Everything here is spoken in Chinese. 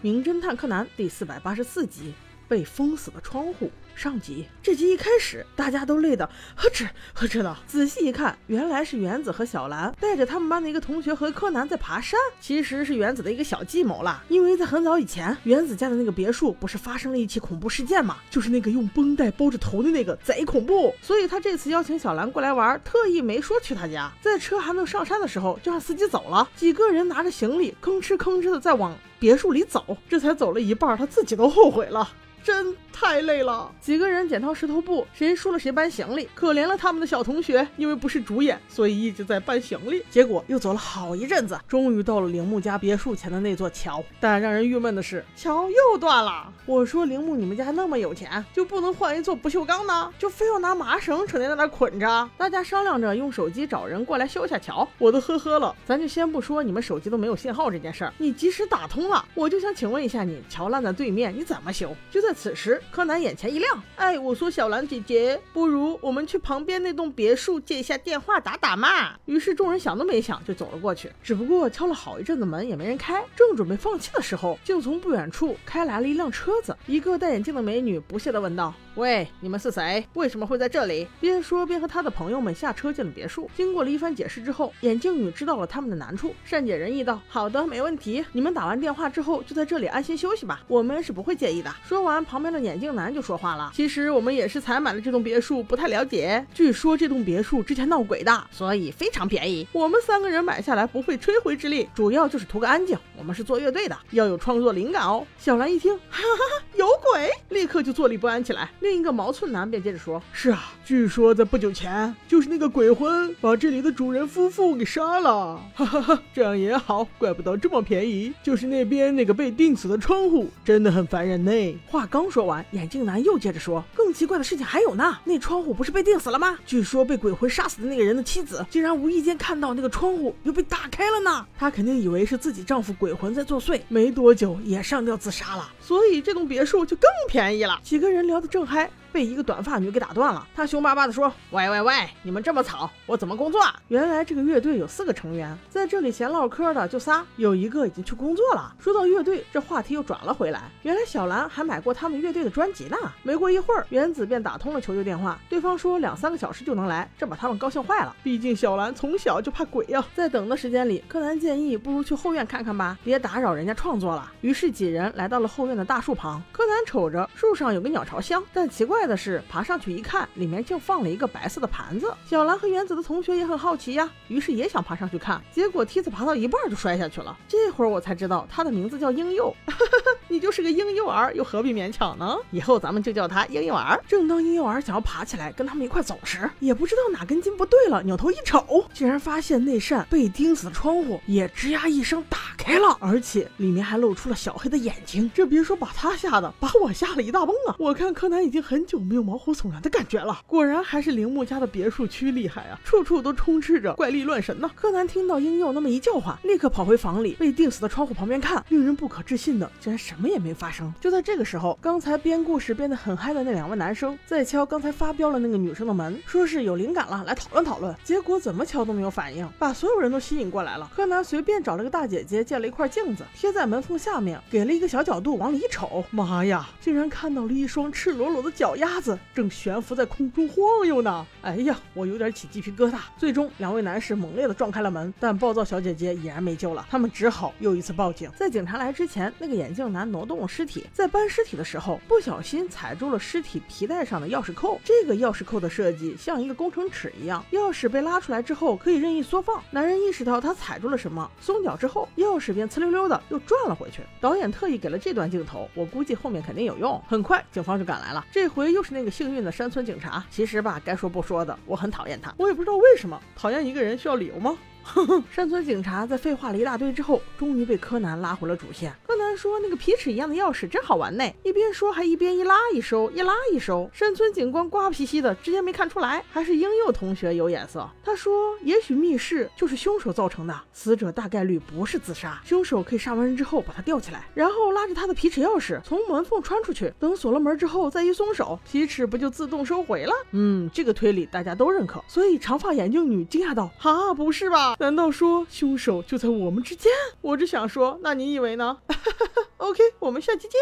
名侦探柯南》第四百八十四集。被封死的窗户上集，这集一开始大家都累得呵哧呵哧的。仔细一看，原来是原子和小兰带着他们班的一个同学和柯南在爬山。其实是原子的一个小计谋啦，因为在很早以前，原子家的那个别墅不是发生了一起恐怖事件嘛，就是那个用绷带包着头的那个贼恐怖。所以他这次邀请小兰过来玩，特意没说去他家。在车还没有上山的时候，就让司机走了。几个人拿着行李，吭哧吭哧的在往别墅里走。这才走了一半，他自己都后悔了。真太累了，几个人剪刀石头布，谁输了谁搬行李。可怜了他们的小同学，因为不是主演，所以一直在搬行李。结果又走了好一阵子，终于到了铃木家别墅前的那座桥。但让人郁闷的是，桥又断了。我说铃木，你们家那么有钱，就不能换一座不锈钢呢？就非要拿麻绳成天在那捆着？大家商量着用手机找人过来修下桥。我都呵呵了。咱就先不说你们手机都没有信号这件事儿，你即使打通了，我就想请问一下你，桥烂在对面，你怎么修？就在。此时，柯南眼前一亮，哎，我说小兰姐姐，不如我们去旁边那栋别墅借一下电话打打嘛。于是众人想都没想就走了过去，只不过敲了好一阵子门也没人开。正准备放弃的时候，竟从不远处开来了一辆车子。一个戴眼镜的美女不屑地问道：“喂，你们是谁？为什么会在这里？”边说边和他的朋友们下车进了别墅。经过了一番解释之后，眼镜女知道了他们的难处，善解人意道：“好的，没问题。你们打完电话之后就在这里安心休息吧，我们是不会介意的。”说完。旁边的眼镜男就说话了：“其实我们也是才买了这栋别墅，不太了解。据说这栋别墅之前闹鬼的，所以非常便宜。我们三个人买下来不费吹灰之力，主要就是图个安静。我们是做乐队的，要有创作灵感哦。”小兰一听，哈哈，有鬼，立刻就坐立不安起来。另一个毛寸男便接着说：“是啊，据说在不久前，就是那个鬼魂把这里的主人夫妇给杀了。哈哈哈，这样也好，怪不得这么便宜。就是那边那个被钉死的窗户，真的很烦人呢。”话刚。说完，眼镜男又接着说：“更奇怪的事情还有呢，那窗户不是被钉死了吗？据说被鬼魂杀死的那个人的妻子，竟然无意间看到那个窗户又被打开了呢。她肯定以为是自己丈夫鬼魂在作祟，没多久也上吊自杀了。所以这栋别墅就更便宜了。”几个人聊得正嗨。হয় 被一个短发女给打断了，她凶巴巴地说：“喂喂喂，你们这么吵，我怎么工作？”原来这个乐队有四个成员，在这里闲唠嗑的就仨，有一个已经去工作了。说到乐队，这话题又转了回来。原来小兰还买过他们乐队的专辑呢。没过一会儿，原子便打通了求救电话，对方说两三个小时就能来，这把他们高兴坏了。毕竟小兰从小就怕鬼呀。在等的时间里，柯南建议不如去后院看看吧，别打扰人家创作了。于是几人来到了后院的大树旁。柯南瞅着树上有个鸟巢箱，但奇怪。的是，爬上去一看，里面竟放了一个白色的盘子。小兰和原子的同学也很好奇呀，于是也想爬上去看，结果梯子爬到一半就摔下去了。这会儿我才知道，他的名字叫婴幼。你就是个婴幼儿，又何必勉强呢？以后咱们就叫他婴幼儿。正当婴幼儿想要爬起来跟他们一块走时，也不知道哪根筋不对了，扭头一瞅，竟然发现那扇被钉死的窗户也吱呀一声打开了，而且里面还露出了小黑的眼睛。这别说把他吓得，把我吓了一大蹦啊！我看柯南已经很。久没有毛骨悚然的感觉了。果然还是铃木家的别墅区厉害啊，处处都充斥着怪力乱神呢。柯南听到婴幼那么一叫唤，立刻跑回房里，被钉死的窗户旁边看。令人不可置信的，竟然什么也没发生。就在这个时候，刚才编故事编得很嗨的那两位男生在敲刚才发飙了那个女生的门，说是有灵感了，来讨论讨论。结果怎么敲都没有反应，把所有人都吸引过来了。柯南随便找了个大姐姐，借了一块镜子，贴在门缝下面，给了一个小角度，往里一瞅，妈呀，竟然看到了一双赤裸裸的脚。丫子正悬浮在空中晃悠呢，哎呀，我有点起鸡皮疙瘩。最终，两位男士猛烈地撞开了门，但暴躁小姐姐已然没救了，他们只好又一次报警。在警察来之前，那个眼镜男挪动了尸体，在搬尸体的时候，不小心踩住了尸体皮带上的钥匙扣。这个钥匙扣的设计像一个工程尺一样，钥匙被拉出来之后可以任意缩放。男人意识到他踩住了什么，松脚之后，钥匙便呲溜溜的又转了回去。导演特意给了这段镜头，我估计后面肯定有用。很快，警方就赶来了，这回。又是那个幸运的山村警察。其实吧，该说不说的，我很讨厌他。我也不知道为什么讨厌一个人需要理由吗？山村警察在废话了一大堆之后，终于被柯南拉回了主线。柯南说：“那个皮尺一样的钥匙真好玩呢。”一边说还一边一拉一收，一拉一收。山村警官瓜皮兮的，直接没看出来。还是英幼同学有眼色。他说：“也许密室就是凶手造成的，死者大概率不是自杀，凶手可以杀完人之后把他吊起来，然后拉着他的皮尺钥匙从门缝穿出去，等锁了门之后再一松手，皮尺不就自动收回了？”嗯，这个推理大家都认可。所以长发眼镜女惊讶道：“哈，不是吧？”难道说凶手就在我们之间？我只想说，那你以为呢？OK，我们下期见。